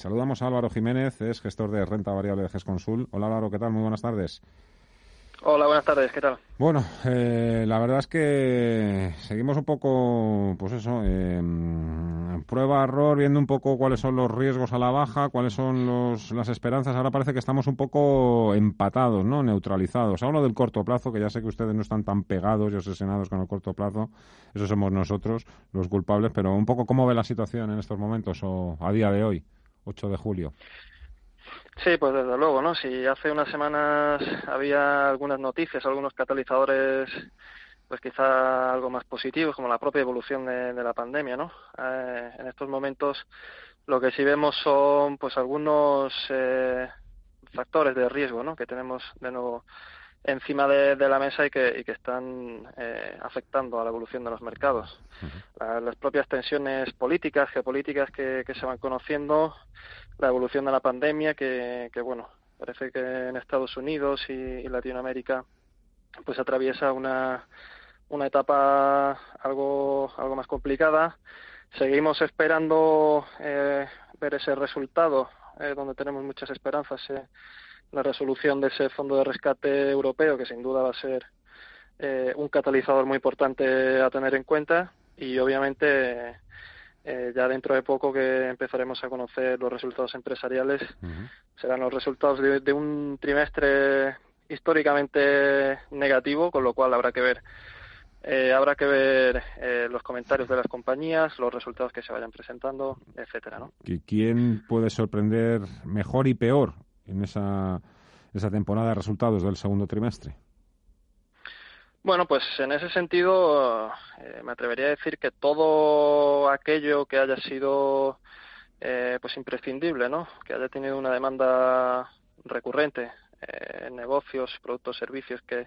Saludamos a Álvaro Jiménez, es gestor de renta variable de GESConsul. Hola Álvaro, ¿qué tal? Muy buenas tardes. Hola, buenas tardes, ¿qué tal? Bueno, eh, la verdad es que seguimos un poco, pues eso, eh, prueba, error, viendo un poco cuáles son los riesgos a la baja, cuáles son los, las esperanzas. Ahora parece que estamos un poco empatados, ¿no? Neutralizados. Hablo del corto plazo, que ya sé que ustedes no están tan pegados y obsesionados con el corto plazo. Eso somos nosotros, los culpables, pero un poco cómo ve la situación en estos momentos o a día de hoy, 8 de julio. Sí, pues desde luego, ¿no? Si hace unas semanas había algunas noticias, algunos catalizadores, pues quizá algo más positivos, como la propia evolución de, la pandemia, ¿no? Eh, en estos momentos lo que sí vemos son, pues, algunos eh, factores de riesgo, ¿no? Que tenemos de nuevo encima de, la mesa y que, y que están eh, afectando a la evolución de los mercados. las propias tensiones políticas, geopolíticas que, que se van conociendo, la evolución de la pandemia, que, que bueno, parece que en Estados Unidos y, Latinoamérica pues atraviesa una, una etapa algo, algo más complicada. Seguimos esperando eh, ver ese resultado, eh, donde tenemos muchas esperanzas, eh, la resolución de ese fondo de rescate europeo, que sin duda va a ser eh, un catalizador muy importante a tener en cuenta. Y obviamente eh, ya dentro de poco que empezaremos a conocer los resultados empresariales, serán los resultados de, un trimestre históricamente negativo, con lo cual habrá que ver eh, habrá que ver eh, los comentarios de las compañías, los resultados que se vayan presentando, etcétera, ¿no? ¿Quién puede sorprender mejor y peor en esa, esa temporada de resultados del segundo trimestre? Bueno, pues en ese sentido eh, me atrevería a decir que todo aquello que haya sido eh, pues imprescindible, ¿no? Que haya tenido una demanda recurrente eh, negocios, productos, servicios que,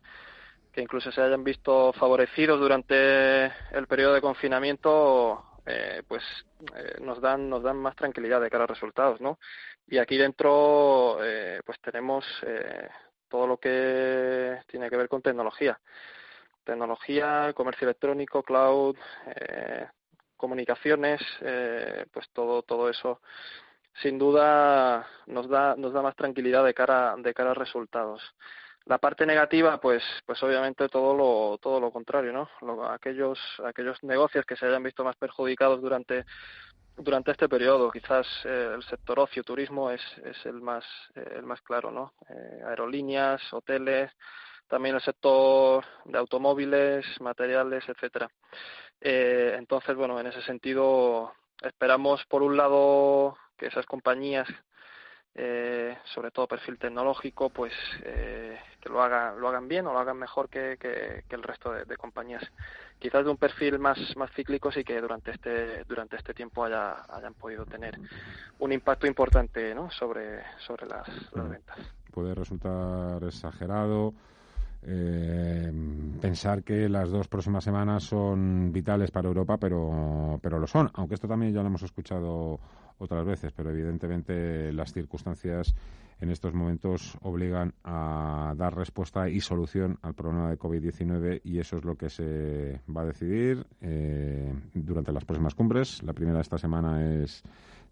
que incluso se hayan visto favorecidos durante el periodo de confinamiento, pues nos dan nos dan más tranquilidad de cara a resultados, ¿no? Y aquí dentro pues tenemos todo lo que tiene que ver con tecnología tecnología, comercio electrónico, cloud, eh, comunicaciones, eh, pues todo todo eso sin duda nos da nos da más tranquilidad de cara de cara a resultados. La parte negativa, pues, pues obviamente todo lo, todo lo contrario, ¿no? aquellos, aquellos negocios que se hayan visto más perjudicados durante, durante este periodo, quizás eh, el sector ocio, turismo es, es el más, el más claro, ¿no? aerolíneas, hoteles, también el sector de automóviles, materiales, etcétera. Eh, entonces, bueno, en ese sentido esperamos por un lado que esas compañías, eh, sobre todo perfil tecnológico, pues eh, que lo hagan lo hagan bien o lo hagan mejor que, que, el resto de, compañías. Quizás de un perfil más más cíclico sí que durante este durante este tiempo haya, hayan podido tener un impacto importante, ¿no? Sobre sobre las, las ventas. Puede resultar exagerado eh, pensar que las dos próximas semanas son vitales para Europa, pero, pero lo son, aunque esto también ya lo hemos escuchado otras veces, pero evidentemente las circunstancias en estos momentos obligan a dar respuesta y solución al problema de COVID-19 y eso es lo que se va a decidir eh, durante las próximas cumbres. La primera de esta semana es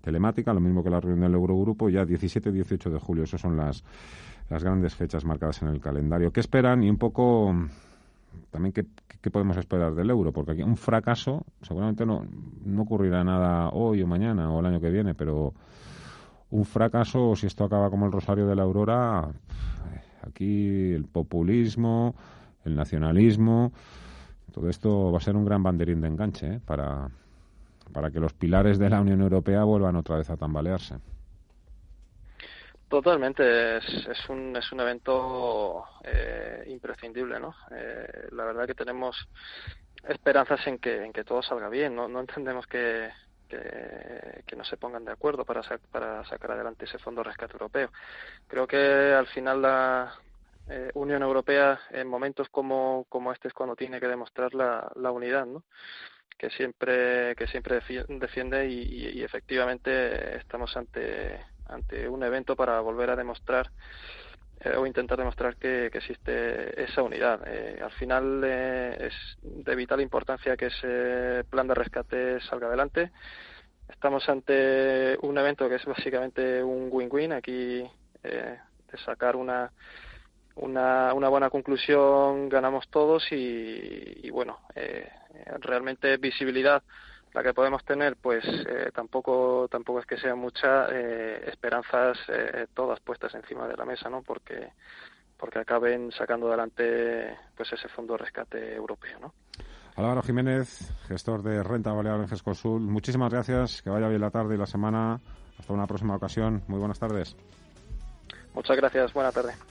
telemática, lo mismo que la reunión del Eurogrupo, ya 17 y 18 de julio, esas son las las grandes fechas marcadas en el calendario. ¿Qué esperan y un poco también qué, podemos esperar del euro? Porque aquí un fracaso seguramente no, no ocurrirá nada hoy o mañana o el año que viene, pero un fracaso, si esto acaba como el Rosario de la Aurora, aquí el populismo, el nacionalismo, todo esto va a ser un gran banderín de enganche ¿eh? para, para que los pilares de la Unión Europea vuelvan otra vez a tambalearse. Totalmente, es, es, un, es un evento eh, imprescindible, ¿no? Eh, la verdad que tenemos esperanzas en que, en que todo salga bien, no, no entendemos que, que, no se pongan de acuerdo para, para sacar adelante ese fondo rescate europeo. Creo que al final la eh, Unión Europea en momentos como, como este es cuando tiene que demostrar la, la unidad, ¿no? que siempre que siempre defiende y efectivamente estamos ante ante un evento para volver a demostrar eh, o intentar demostrar que, existe esa unidad. Eh, al final eh, es de vital importancia que ese plan de rescate salga adelante. estamos ante un evento que es básicamente un win-win aquí eh, de sacar una, una, una buena conclusión ganamos todos y, bueno eh, realmente visibilidad la que podemos tener pues eh, tampoco tampoco es que sea mucha eh, esperanzas eh, todas puestas encima de la mesa no porque porque acaben sacando adelante pues ese fondo de rescate europeo no Álvaro Jiménez, gestor de renta variable en GESConsul, muchísimas gracias, que vaya bien la tarde y la semana. Hasta una próxima ocasión. Muy buenas tardes. Muchas gracias, buena tarde.